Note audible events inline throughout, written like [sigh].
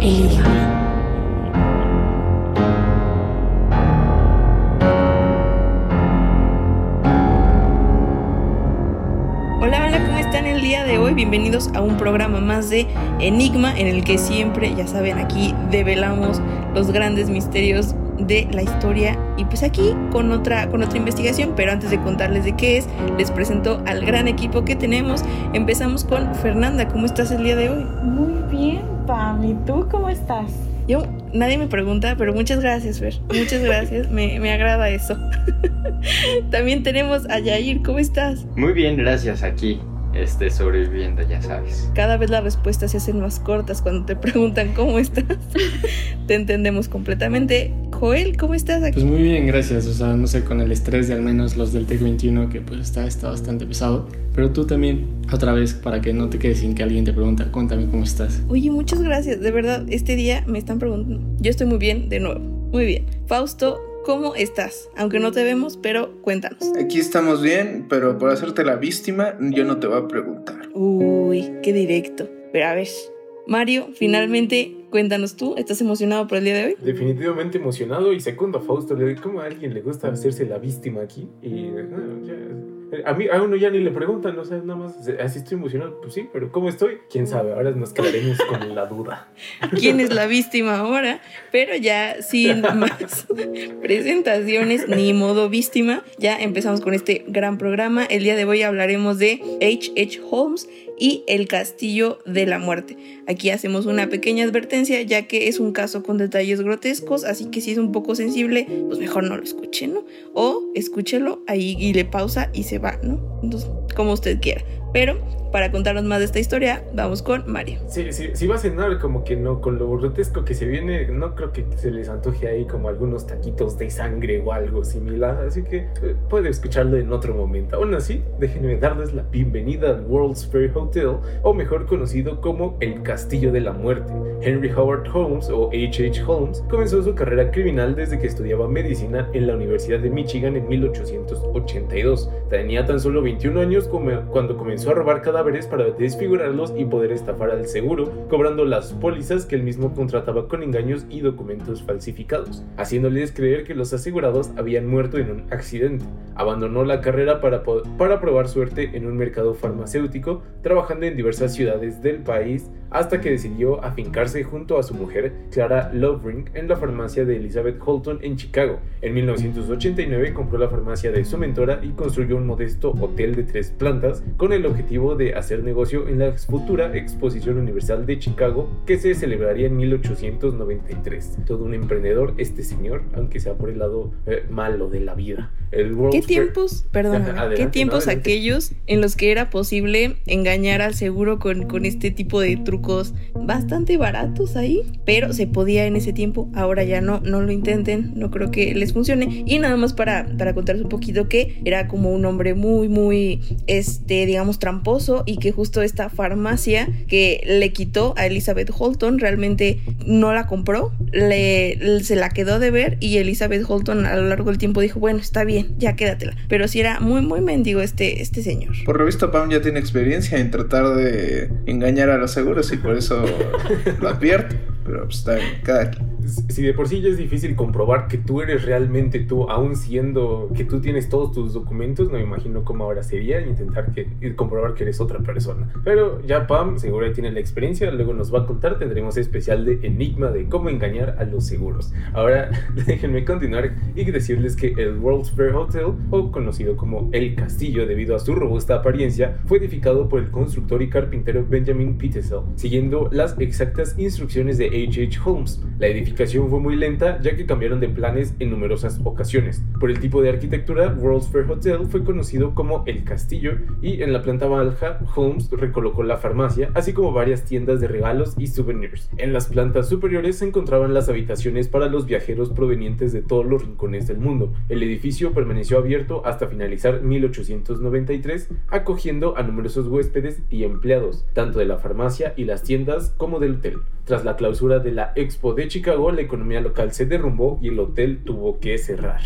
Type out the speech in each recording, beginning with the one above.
Hola, hola, ¿cómo están el día de hoy? Bienvenidos a un programa más de Enigma en el que siempre, ya saben, aquí develamos los grandes misterios de la historia y pues aquí con otra con otra investigación, pero antes de contarles de qué es, les presento al gran equipo que tenemos. Empezamos con Fernanda, ¿cómo estás el día de hoy? Muy bien, Pam. ¿Y tú cómo estás? Yo, nadie me pregunta, pero muchas gracias, Fer. Muchas gracias, me, me agrada eso. [laughs] También tenemos a Yair, ¿cómo estás? Muy bien, gracias. Aquí, este, sobreviviendo, ya sabes. Cada vez las respuestas se hacen más cortas cuando te preguntan cómo estás. [laughs] te entendemos completamente. Joel, ¿cómo estás aquí? Pues muy bien, gracias. O sea, no sé, con el estrés de al menos los del TEC 21, que pues está, está bastante pesado. Pero tú también, otra vez, para que no te quedes sin que alguien te pregunte, cuéntame cómo estás. Oye, muchas gracias. De verdad, este día me están preguntando. Yo estoy muy bien, de nuevo. Muy bien. Fausto, ¿cómo estás? Aunque no te vemos, pero cuéntanos. Aquí estamos bien, pero por hacerte la víctima, yo no te voy a preguntar. Uy, qué directo. Pero a ver, Mario, finalmente, cuéntanos tú, ¿estás emocionado por el día de hoy? Definitivamente emocionado y segundo a Fausto. Le ¿Cómo a alguien le gusta hacerse la víctima aquí? Y ah, ya, a mí a uno ya ni le preguntan, o sea, nada más, así estoy emocionado. Pues sí, pero ¿cómo estoy? ¿Quién sabe? Ahora nos quedaremos con la duda. [laughs] ¿Quién es la víctima ahora? Pero ya sin [laughs] más presentaciones ni modo víctima, ya empezamos con este gran programa. El día de hoy hablaremos de H.H. Holmes y el Castillo de la Muerte. Aquí hacemos una pequeña advertencia ya que es un caso con detalles grotescos, así que si es un poco sensible, pues mejor no lo escuche, ¿no? O escúchelo ahí y le pausa y se va, ¿no? Entonces, como usted quiera. Pero para contarnos más de esta historia, vamos con Mario. Sí, sí, si va a cenar como que no, con lo grotesco que se viene, no creo que se les antoje ahí como algunos taquitos de sangre o algo similar, así que eh, puede escucharlo en otro momento. Aún así, déjenme darles la bienvenida al World's Fair Hotel, o mejor conocido como el Castillo de la Muerte. Henry Howard Holmes, o H.H. Holmes, comenzó su carrera criminal desde que estudiaba medicina en la Universidad de Michigan en 1882. Tenía tan solo 21 años cuando comenzó a robar cadáveres para desfigurarlos y poder estafar al seguro, cobrando las pólizas que él mismo contrataba con engaños y documentos falsificados, haciéndoles creer que los asegurados habían muerto en un accidente. Abandonó la carrera para, para probar suerte en un mercado farmacéutico, trabajando en diversas ciudades del país, hasta que decidió afincarse junto a su mujer, Clara Lovering, en la farmacia de Elizabeth Holton en Chicago. En 1989 compró la farmacia de su mentora y construyó un modesto hotel de tres plantas con el objetivo de hacer negocio en la futura Exposición Universal de Chicago que se celebraría en 1893. Todo un emprendedor este señor, aunque sea por el lado eh, malo de la vida. El ¿Qué tiempos, perdón, qué tiempos no, aquellos en los que era posible engañar al seguro con, con este tipo de trucos bastante baratos ahí? Pero se podía en ese tiempo, ahora ya no, no lo intenten, no creo que les funcione. Y nada más para, para contarles un poquito que era como un hombre muy, muy, este, digamos, tramposo y que justo esta farmacia que le quitó a Elizabeth Holton realmente no la compró, le, se la quedó de ver y Elizabeth Holton a lo largo del tiempo dijo, bueno, está bien ya quédatela. Pero sí era muy, muy mendigo este, este señor. Por lo visto, Pam ya tiene experiencia en tratar de engañar a los seguros y por eso [laughs] lo advierte. Pero pues está bien, cada quien. Si de por sí ya es difícil comprobar que tú eres realmente tú, aún siendo que tú tienes todos tus documentos, no me imagino cómo ahora sería intentar que, comprobar que eres otra persona. Pero ya Pam seguro ya tiene la experiencia, luego nos va a contar, tendremos especial de enigma de cómo engañar a los seguros. Ahora [laughs] déjenme continuar y decirles que el World's Fair Hotel, o conocido como El Castillo debido a su robusta apariencia, fue edificado por el constructor y carpintero Benjamin Petersell, siguiendo las exactas instrucciones de H.H. Holmes. La edificación fue muy lenta ya que cambiaron de planes en numerosas ocasiones. Por el tipo de arquitectura, World's Fair Hotel fue conocido como El Castillo y en la planta baja Holmes recolocó la farmacia, así como varias tiendas de regalos y souvenirs. En las plantas superiores se encontraban las habitaciones para los viajeros provenientes de todos los rincones del mundo. El edificio permaneció abierto hasta finalizar 1893, acogiendo a numerosos huéspedes y empleados, tanto de la farmacia y las tiendas como del hotel. Tras la clausura de la Expo de Chicago, la economía local se derrumbó y el hotel tuvo que cerrar.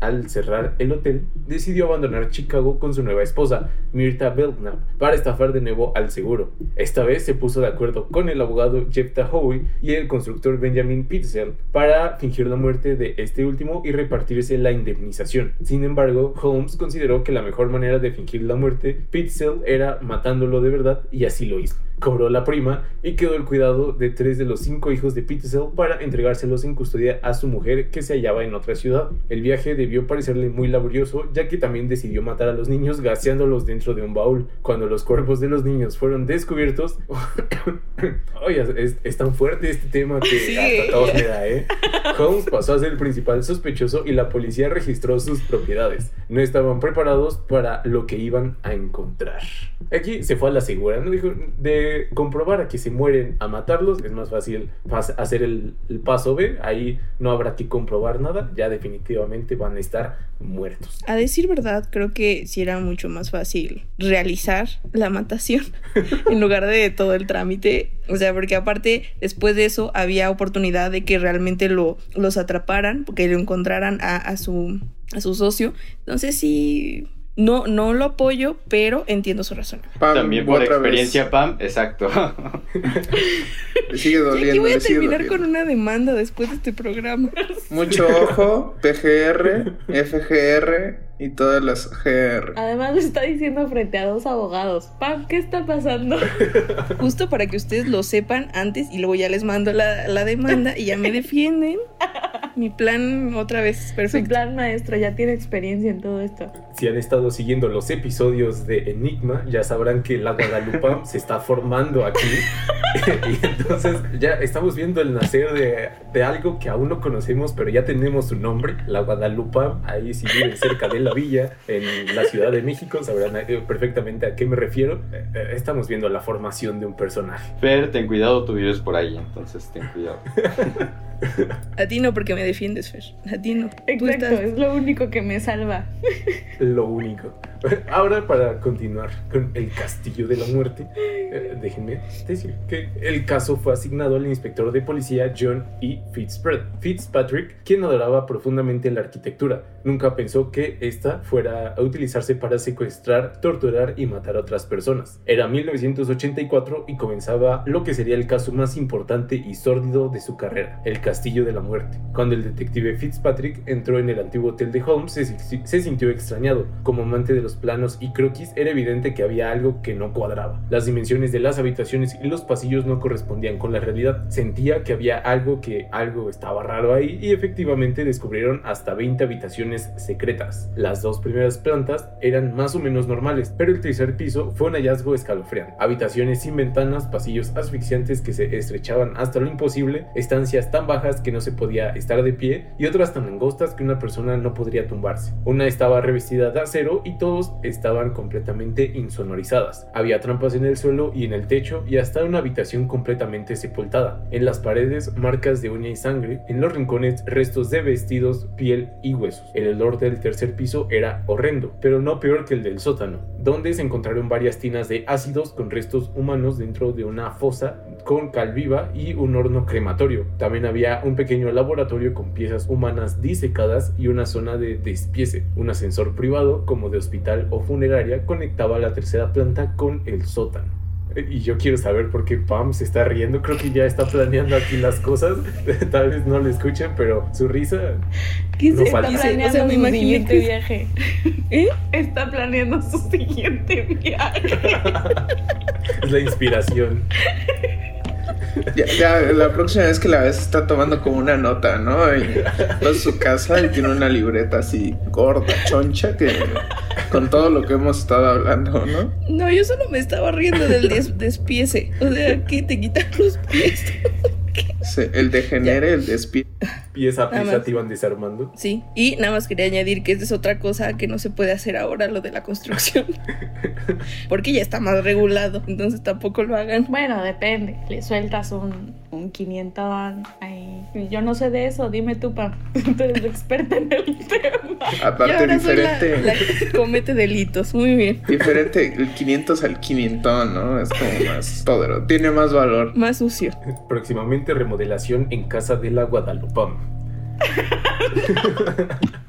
al cerrar el hotel, decidió abandonar Chicago con su nueva esposa, Mirta Belknap, para estafar de nuevo al seguro. Esta vez se puso de acuerdo con el abogado Jeff Tahoe y el constructor Benjamin Pitzel para fingir la muerte de este último y repartirse la indemnización. Sin embargo, Holmes consideró que la mejor manera de fingir la muerte Pitzel era matándolo de verdad y así lo hizo cobró la prima y quedó el cuidado de tres de los cinco hijos de Pitzel para entregárselos en custodia a su mujer que se hallaba en otra ciudad. El viaje debió parecerle muy laborioso ya que también decidió matar a los niños gaseándolos dentro de un baúl. Cuando los cuerpos de los niños fueron descubiertos... [coughs] Oye, es, tan fuerte este tema que hasta todos me da, ¿eh? Holmes pasó a ser el principal sospechoso y la policía registró sus propiedades. No estaban preparados para lo que iban a encontrar. Aquí se fue a la segura, ¿no? Dijo, de comprobar a que se mueren a matarlos, es más fácil hacer el, paso B, ahí no habrá que comprobar nada, ya definitivamente van a estar muertos. A decir verdad, creo que sí era mucho más fácil realizar la matación [laughs] en lugar de todo el trámite, o sea, porque aparte después de eso había oportunidad de que realmente lo, los atraparan, porque lo encontraran a, a su a su socio. Entonces sí no, no lo apoyo, pero entiendo su razón. También por experiencia, Pam, exacto. [laughs] sigue doliendo. Aquí voy a terminar con una demanda después de este programa. [laughs] Mucho ojo, PGR, FGR y todas las GR. Además lo está diciendo frente a dos abogados. Pam, ¿qué está pasando? [laughs] Justo para que ustedes lo sepan antes y luego ya les mando la, la demanda y ya me defienden. Mi plan otra vez perfecto. Su plan maestro ya tiene experiencia en todo esto. Si han estado siguiendo los episodios de Enigma, ya sabrán que la Guadalupe [laughs] se está formando aquí. [laughs] y entonces ya estamos viendo el nacer de, de, algo que aún no conocemos, pero ya tenemos su nombre, la Guadalupe. Ahí si viven cerca de la villa, en la Ciudad de México, sabrán eh, perfectamente a qué me refiero. Eh, eh, estamos viendo la formación de un personaje. Fer, ten cuidado, tú vives por ahí, entonces ten cuidado. [laughs] A ti no, porque me defiendes, Fer. A ti no. Exacto, es lo único que me salva. [laughs] Lo único. [laughs] Ahora, para continuar con el Castillo de la Muerte, eh, déjenme decir que el caso fue asignado al inspector de policía John E. Fitzpatrick, quien adoraba profundamente la arquitectura. Nunca pensó que esta fuera a utilizarse para secuestrar, torturar y matar a otras personas. Era 1984 y comenzaba lo que sería el caso más importante y sórdido de su carrera, el Castillo de la Muerte. Cuando el detective Fitzpatrick entró en el antiguo hotel de Holmes, se, se sintió extrañado. Como amante de los planos y croquis, era evidente que había algo que no cuadraba. Las dimensiones de las habitaciones y los pasillos no correspondían con la realidad. Sentía que había algo que algo estaba raro ahí y efectivamente descubrieron hasta 20 habitaciones secretas. Las dos primeras plantas eran más o menos normales, pero el tercer piso fue un hallazgo escalofriante. Habitaciones sin ventanas, pasillos asfixiantes que se estrechaban hasta lo imposible, estancias tan bajas que no se podía estar de pie y otras tan angostas que una persona no podría tumbarse. Una estaba revestida de acero y todo estaban completamente insonorizadas. Había trampas en el suelo y en el techo y hasta una habitación completamente sepultada. En las paredes marcas de uña y sangre, en los rincones restos de vestidos, piel y huesos. El olor del tercer piso era horrendo, pero no peor que el del sótano, donde se encontraron varias tinas de ácidos con restos humanos dentro de una fosa con cal viva y un horno crematorio. También había un pequeño laboratorio con piezas humanas disecadas y una zona de despiece. Un ascensor privado como de hospital o funeraria conectaba la tercera planta con el sótano. Y yo quiero saber por qué Pam se está riendo. Creo que ya está planeando aquí las cosas. [laughs] Tal vez no le escuchen, pero su risa. ¿Qué no está planeando su siguiente viaje? [laughs] ¿Eh? Está planeando su siguiente viaje. [laughs] es la inspiración. Ya, la próxima vez que la ves está tomando como una nota, ¿no? Y va a su casa y tiene una libreta así gorda, choncha, que con todo lo que hemos estado hablando, ¿no? No, yo solo me estaba riendo del despiece. O sea, que te quitan los pies. Sí, el degenere, el despiece pieza a pieza te iban desarmando. Sí, y nada más quería añadir que esta es otra cosa que no se puede hacer ahora, lo de la construcción. [laughs] Porque ya está más regulado, entonces tampoco lo hagan. Bueno, depende. Le sueltas un, un 500 ahí. Yo no sé de eso, dime tú, pa. [laughs] Tú eres experta en el tema. [laughs] Aparte, diferente. la, comete delitos, muy bien. Diferente, el 500 al 500, ¿no? Es como más poderoso. Tiene más valor. Más sucio. Próximamente remodelación en casa de la Guadalupe. ハハハハ。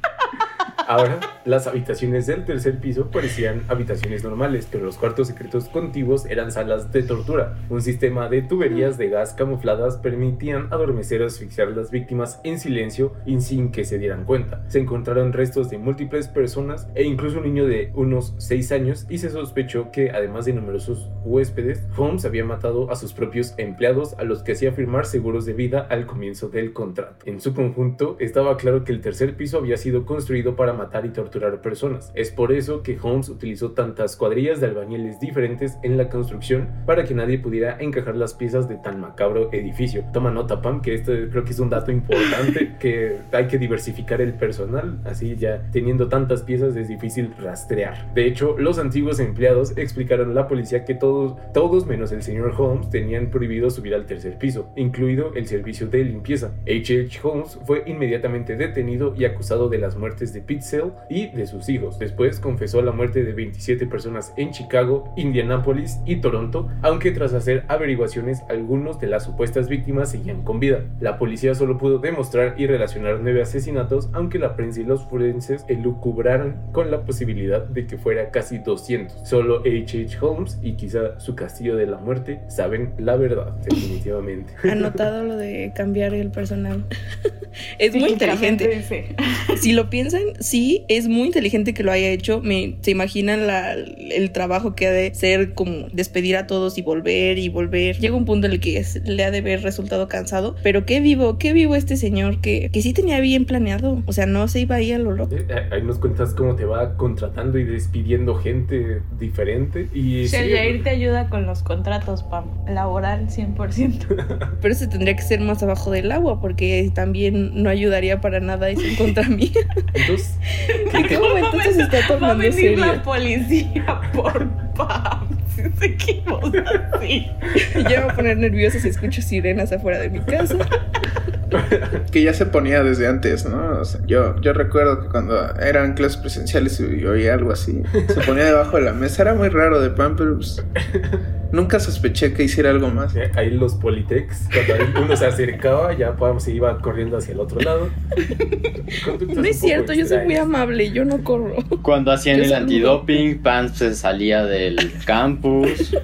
Ahora, las habitaciones del tercer piso parecían habitaciones normales, pero los cuartos secretos contiguos eran salas de tortura. Un sistema de tuberías de gas camufladas permitían adormecer o asfixiar a las víctimas en silencio y sin que se dieran cuenta. Se encontraron restos de múltiples personas e incluso un niño de unos 6 años y se sospechó que, además de numerosos huéspedes, Holmes había matado a sus propios empleados a los que hacía firmar seguros de vida al comienzo del contrato. En su conjunto, estaba claro que el tercer piso había sido construido para matar y torturar personas. Es por eso que Holmes utilizó tantas cuadrillas de albañiles diferentes en la construcción para que nadie pudiera encajar las piezas de tan macabro edificio. Toma nota, Pam, que esto creo que es un dato importante, [laughs] que hay que diversificar el personal, así ya teniendo tantas piezas es difícil rastrear. De hecho, los antiguos empleados explicaron a la policía que todos, todos menos el señor Holmes tenían prohibido subir al tercer piso, incluido el servicio de limpieza. H.H. H. Holmes fue inmediatamente detenido y acusado de las muertes de Y de sus hijos. Después confesó la muerte de 27 personas en Chicago, Indianápolis y Toronto, aunque tras hacer averiguaciones algunos de las supuestas víctimas seguían con vida. La policía solo pudo demostrar y relacionar nueve asesinatos, aunque la prensa y los forenses elucubraron con la posibilidad de que fuera casi 200. Solo H.H. Holmes y quizá su castillo de la muerte saben la verdad, definitivamente. [laughs] Anotado lo de cambiar el personal. es muy inteligente. Si lo piensan, sí, es muy inteligente que lo haya hecho. Me, se imaginan el trabajo que ha de ser como despedir a todos y volver y volver. Llega un punto en el que le ha de haber resultado cansado. Pero qué vivo, qué vivo este señor que, que sí tenía bien planeado. O sea, no se iba ahí a lo loco. Eh, eh, ahí nos cuentas cómo te va contratando y despidiendo gente diferente. Y sí, te ayuda con los contratos, Pam. Laboral 100%. [laughs] Pero ese tendría que ser más abajo del agua porque también no ayudaría para nada eso en contra [laughs] mía. Entonces, ¿en qué momento se está tomando Va a venir la policía por Pam. Se equivoca, sí. Y ya me voy a poner nerviosa si escucho sirenas afuera de mi casa. [laughs] que ya se ponía desde antes, ¿no? yo, yo recuerdo que cuando eran clases presenciales y oía algo así, se ponía debajo de la mesa. Era muy raro de pan, pero pues, nunca sospeché que hiciera algo más. Ahí los Politex, cuando uno se acercaba, ya se iba corriendo hacia el otro lado. No es cierto, yo soy muy amable, yo no corro. Cuando hacían el antidoping, Pan se salía del campus.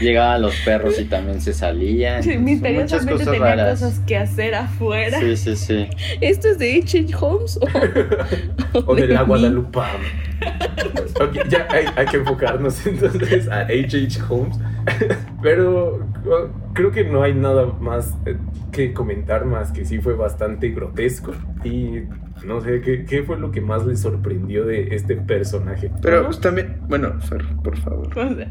Llegaban los perros y también se salían. Sí, misteriosamente cosas tenía raras. cosas que hacer afuera. Sí, sí, sí. ¿Esto es de H.H. Holmes o, [laughs] o, de, la Guadalupe? ya hay, hay, que enfocarnos [laughs] entonces a H.H. Holmes. [laughs] Pero creo que no hay nada más eh, que comentar más que sí fue bastante grotesco. Y no sé, ¿qué, ¿qué, fue lo que más le sorprendió de este personaje? Pero pues, también, bueno, Fer, por favor. [laughs]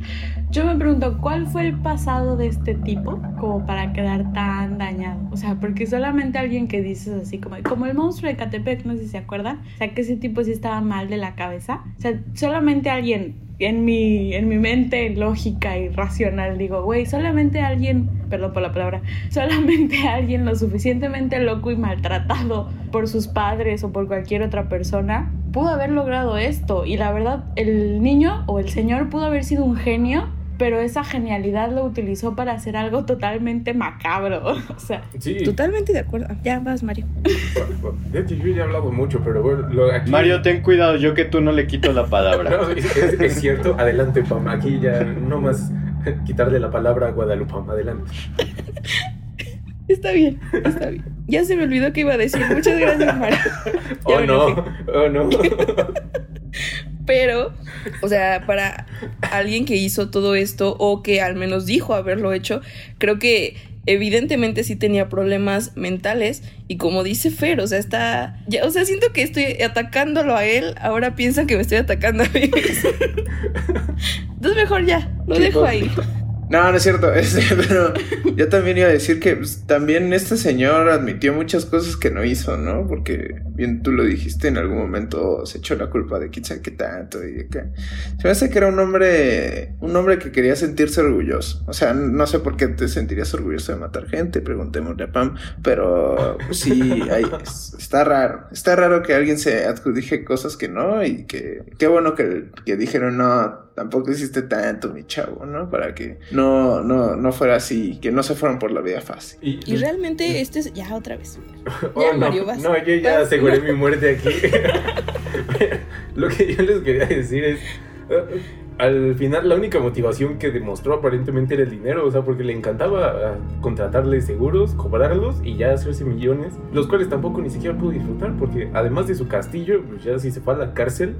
yo me pregunto, ¿cuál fue el pasado de este tipo como para quedar tan dañado? O sea, porque solamente alguien que dices así como, como el monstruo de Catepec, no sé si se acuerdan, o sea, que ese tipo sí estaba mal de la cabeza. O sea, solamente alguien en mi, en mi mente lógica y racional digo, güey, solamente alguien, perdón por la palabra, [laughs] solamente alguien lo suficientemente loco y maltratado por sus padres o por cualquier otra persona pudo haber logrado esto. Y la verdad, el niño o el señor pudo haber sido un genio pero esa genialidad lo utilizó para hacer algo totalmente macabro. [laughs] O sea, totalmente de acuerdo. Ya vas, Mario. yo ya he hablado mucho, pero bueno. Mario, ten cuidado, yo que tú no le quito la palabra. [laughs] es, cierto, adelante, Pam. Aquí ya no más quitarle la palabra a Guadalupe, adelante. [laughs] Está bien, está bien. Ya se me olvidó que iba a decir. Muchas gracias, Mario. [laughs] oh, no, oh, [laughs] no. Pero, o sea, para alguien que hizo todo esto o que al menos dijo haberlo hecho, creo que evidentemente sí tenía problemas mentales y como dice Fer, o sea, está, ya, o sea, siento que estoy atacándolo a él, ahora piensan que me estoy atacando a mí. [laughs] Entonces mejor ya, lo dejo ahí. No, no es cierto, [laughs] este, pero yo también iba a decir que pues, también este señor admitió muchas cosas que no hizo, ¿no? Porque bien tú lo dijiste en algún momento, se echó la culpa de quizá que tanto y que... Se me hace que era un hombre, un hombre que quería sentirse orgulloso. O sea, no sé por qué te sentirías orgulloso de matar gente, preguntémosle a Pam, pero sí, está raro. Está raro que alguien se adjudije cosas que no y que qué bueno que, que dijeron no tampoco hiciste tanto, mi chavo, ¿no? Para que no no, no, no fuera así, que no se fueran por la vida fácil. Y, realmente este es, ya otra vez. [laughs] Oh, ya, Mario, vas, no, yo ya aseguré [laughs] mi muerte aquí. [laughs] Lo que yo les quería decir es al final la única motivación que demostró aparentemente era el dinero, o sea, porque le encantaba ah, contratarle seguros, cobrarlos y ya hacerse millones, los cuales tampoco ni siquiera pudo disfrutar, porque además de su castillo, pues ya si se fue a la cárcel,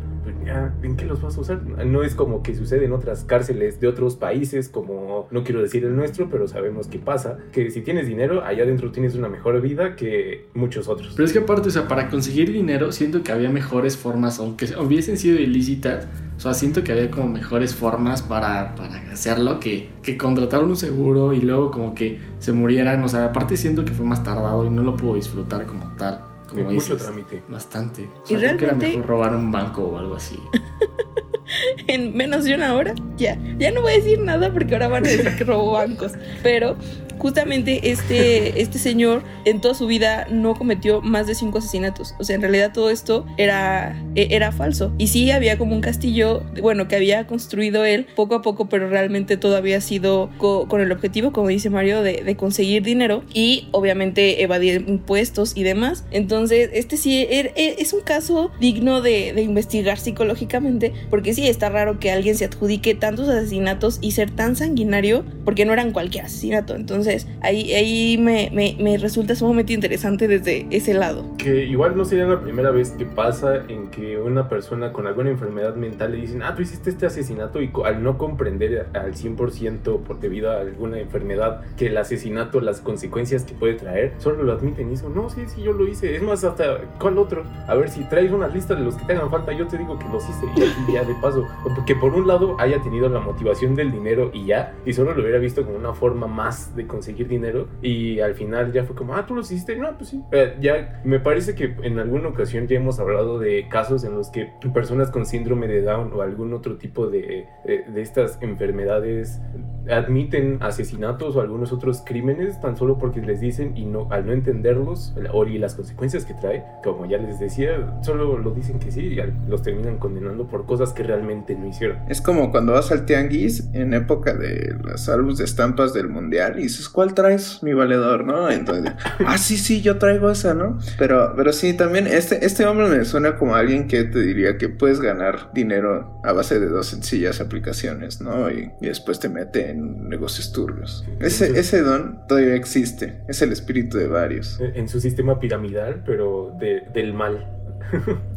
¿en qué los vas a usar? No es como que sucede en otras cárceles de otros países, como no quiero decir el nuestro, pero sabemos que pasa, que si tienes dinero, allá adentro tienes una mejor vida que muchos otros. Pero es que aparte, o sea, para conseguir dinero, siento que había mejores formas, aunque hubiesen sido ilícitas, o sea, siento que había como mejores formas para, para hacerlo que, que contratar un seguro y luego como que se murieran. O sea, aparte siento que fue más tardado y no lo pudo disfrutar como tal. Como mucho trámite. Bastante. y realmente... era mejor robar un banco o algo así. [laughs] en menos de una hora, ya. Ya no voy a decir nada porque ahora van a decir que robó bancos. Pero justamente este, este señor en toda su vida no cometió más de cinco asesinatos. O sea, en realidad todo esto era, e, era falso. Y sí había como un castillo, bueno, que había construido él poco a poco, pero realmente todo había sido con el objetivo, como dice Mario, de, conseguir dinero y obviamente evadir impuestos y demás. Entonces, este sí er, er, es un caso digno de, de investigar psicológicamente, porque sí está raro que alguien se adjudique tantos asesinatos y ser tan sanguinario, porque no eran cualquier asesinato. Entonces, ahí, ahí me, me, me, resulta sumamente interesante desde ese lado. Que igual no sería la primera vez que pasa en que una persona con alguna enfermedad mental le dicen, ah, tú hiciste este asesinato y al no comprender al 100% por debido a alguna enfermedad que el asesinato, las consecuencias que puede traer, solo lo admiten y dicen, no, sí, sí, yo lo hice. Es más, hasta, ¿cuál otro? A ver, si traes una lista de los que te hagan falta, yo te digo que los hice y ya de paso. Que por un lado haya tenido la motivación del dinero y ya, y solo lo hubiera visto como una forma más de conseguir conseguir dinero y al final ya fue como, ah, tú lo hiciste, no, pues sí. Eh, ya me parece que en alguna ocasión ya hemos hablado de casos en los que personas con síndrome de Down o algún otro tipo de, eh, de, estas enfermedades admiten asesinatos o algunos otros crímenes tan solo porque les dicen y no al no entenderlos y las consecuencias que trae, como ya les decía, solo lo dicen que sí y los terminan condenando por cosas que realmente no hicieron. Es como cuando vas al tianguis en época de las álbumes de estampas del mundial y dices, ¿cuál traes, mi valedor? ¿No? [laughs] Entonces, ah, sí, sí, yo traigo esa, ¿no? Pero, pero sí, también este, este hombre me suena como alguien que te diría que puedes ganar dinero a base de dos sencillas aplicaciones, ¿no? Y, después te mete en negocios turbios. Ese, ese don todavía existe, es el espíritu de varios. En su sistema piramidal, pero del mal.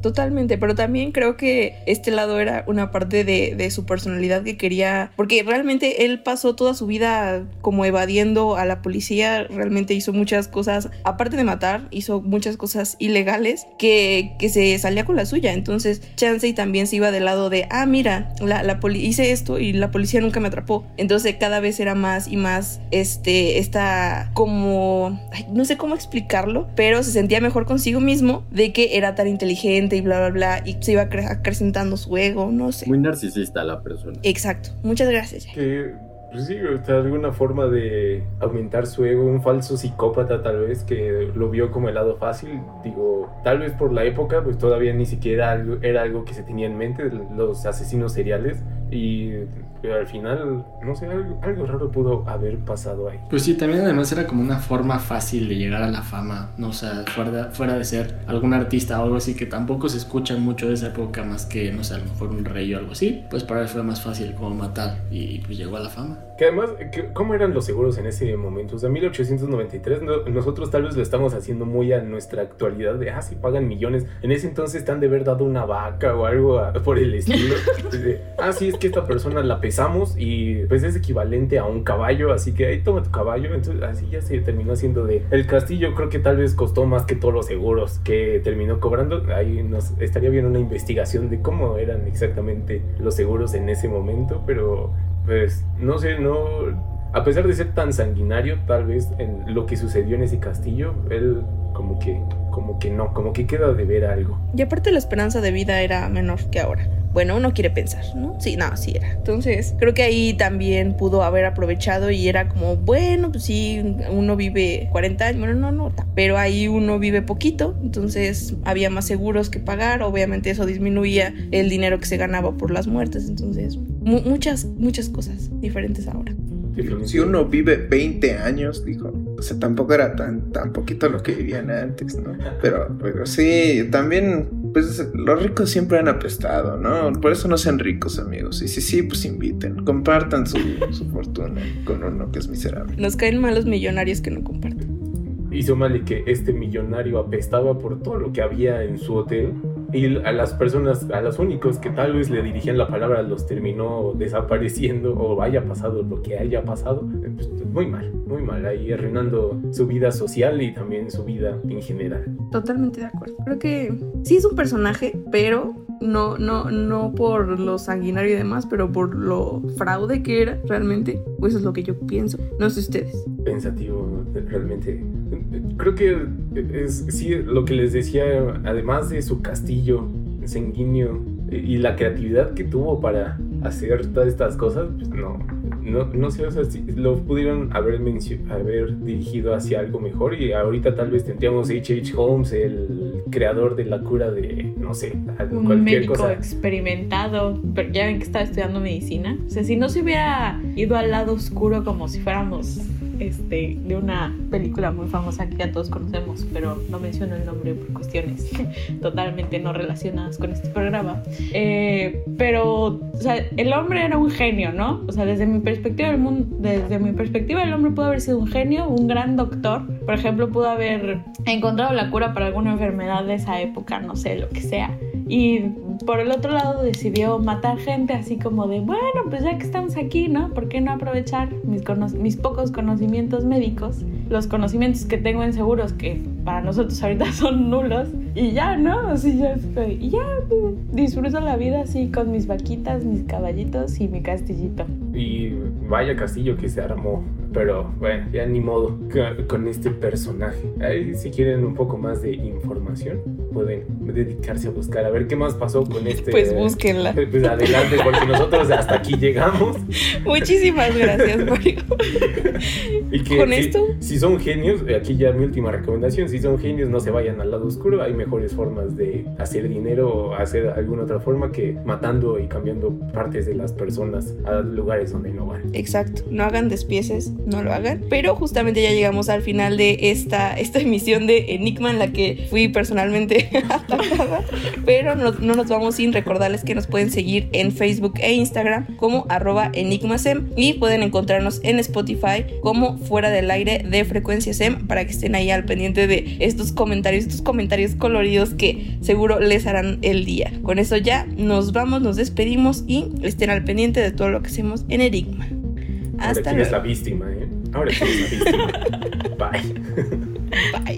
Totalmente, pero también creo que este lado era una parte de, de, su personalidad que quería, porque realmente él pasó toda su vida como evadiendo a la policía, realmente hizo muchas cosas, aparte de matar, hizo muchas cosas ilegales que, que se salía con la suya, entonces Chansey también se iba del lado de, ah, mira, la, la hice esto y la policía nunca me atrapó, entonces cada vez era más y más, este, esta como, no sé cómo explicarlo, pero se sentía mejor consigo mismo de que era tan inteligente y bla, bla, bla, y se iba acrecentando su ego, no sé. Muy narcisista la persona. Exacto, muchas gracias. Que, pues sí, alguna forma de aumentar su ego, un falso psicópata tal vez que lo vio como el lado fácil, digo, tal vez por la época, pues todavía ni siquiera era algo que se tenía en mente, los asesinos seriales, y pero al final, no sé, algo, raro pudo haber pasado ahí. Pues sí, también además era como una forma fácil de llegar a la fama, ¿no? O sea, fuera, fuera de ser algún artista o algo así que tampoco se escucha mucho de esa época más que, no sé, a lo mejor un rey o algo así, pues para él fue más fácil como matar y pues llegó a la fama. Que además, ¿cómo eran los seguros en ese momento? O sea, 1893, nosotros tal vez lo estamos haciendo muy a nuestra actualidad de, ah, sí, pagan millones. En ese entonces están de haber dado una vaca o algo por el estilo. [laughs] ah, sí, es que esta persona la pesó y pues es equivalente a un caballo, así que ahí toma tu caballo, entonces así ya se terminó haciendo de... El castillo creo que tal vez costó más que todos los seguros que terminó cobrando, ahí nos estaría bien una investigación de cómo eran exactamente los seguros en ese momento, pero pues no sé, no... A pesar de ser tan sanguinario, tal vez en lo que sucedió en ese castillo, él como que, como que no, como que queda de ver algo. Y aparte la esperanza de vida era menor que ahora. Bueno, uno quiere pensar, ¿no? Sí, no, sí era. Entonces, creo que ahí también pudo haber aprovechado y era como, bueno, pues sí, uno vive 40 años, bueno, no, no, pero ahí uno vive poquito, entonces había más seguros que pagar, obviamente eso disminuía el dinero que se ganaba por las muertes, entonces, muchas, muchas cosas diferentes ahora. Si uno vive 20 años, dijo, o sea, tampoco era tan, tan poquito lo que vivían antes, ¿no? Pero, pero sí, también, pues los ricos siempre han apestado, ¿no? Por eso no sean ricos, amigos. Y si sí, pues inviten, compartan su, su fortuna con uno que es miserable. Nos caen mal los millonarios que no comparten. Y súmale que este millonario apestaba por todo lo que había en su hotel y a las personas, a los únicos que tal vez le dirigían la palabra los terminó desapareciendo o haya pasado lo que haya pasado, pues, muy mal, muy mal, ahí arruinando su vida social y también su vida en general. Totalmente de acuerdo. Creo que sí es un personaje, pero no, no, no por lo sanguinario y demás, pero por lo fraude que era realmente, pues eso es lo que yo pienso. No sé ustedes. Pensativo, realmente. Creo que es sí lo que les decía, además de su castillo sanguíneo y la creatividad que tuvo para hacer todas estas cosas, pues no, no, no sé, o sea, si lo pudieron haber, haber dirigido hacia algo mejor y ahorita tal vez tendríamos H.H. Holmes, el creador de la cura de, no sé, un cualquier médico experimentado, pero ya ven que estaba estudiando medicina, o sea, si no se hubiera ido al lado oscuro como si fuéramos este, de una película muy famosa que ya todos conocemos, pero no menciono el nombre por cuestiones [laughs] totalmente no relacionadas con este programa. Eh, pero, el hombre era un genio, ¿no? O sea, desde mi perspectiva, el mundo, desde mi perspectiva, el hombre pudo haber sido un genio, un gran doctor. Por ejemplo, pudo haber encontrado la cura para alguna enfermedad de esa época, no sé, lo que sea. Y por el otro lado decidió matar gente así como de, bueno, pues ya que estamos aquí, ¿no? ¿Por qué no aprovechar mis, mis pocos conocimientos médicos, los conocimientos que tengo en seguros, que para nosotros ahorita [laughs] son nulos, y ya, ¿no? Así ya, y ya pues, disfruto la vida así con mis vaquitas, mis caballitos y mi castillito. Y vaya castillo que se armó pero bueno, ya ni modo con este personaje. Ahí, si quieren un poco más de información, pueden dedicarse a buscar a ver qué más pasó con este. Pues búsquenla. Pues adelante, porque nosotros hasta aquí llegamos. [laughs] Muchísimas gracias, Mario. [laughs] y que, con esto. Si son genios, aquí ya mi última recomendación: si son genios, no se vayan al lado oscuro. Hay mejores formas de hacer dinero o hacer alguna otra forma que matando y cambiando partes de las personas a lugares no. Exacto. No hagan despieces no lo hagan. Pero justamente ya llegamos al final de esta, esta emisión de Enigma en la que fui personalmente [laughs] atacada. Pero no, nos vamos sin recordarles que nos pueden seguir en Facebook e Instagram como arroba enigmasem y pueden encontrarnos en Spotify como fuera del aire de frecuencia SEM para que estén ahí al pendiente de estos comentarios, estos comentarios coloridos que seguro les harán el día. Con eso ya nos vamos, nos despedimos y estén al pendiente de todo lo que hacemos Enigma. Ahora quién es la víctima, ¿eh? Ahora quién es la víctima. [laughs] Bye.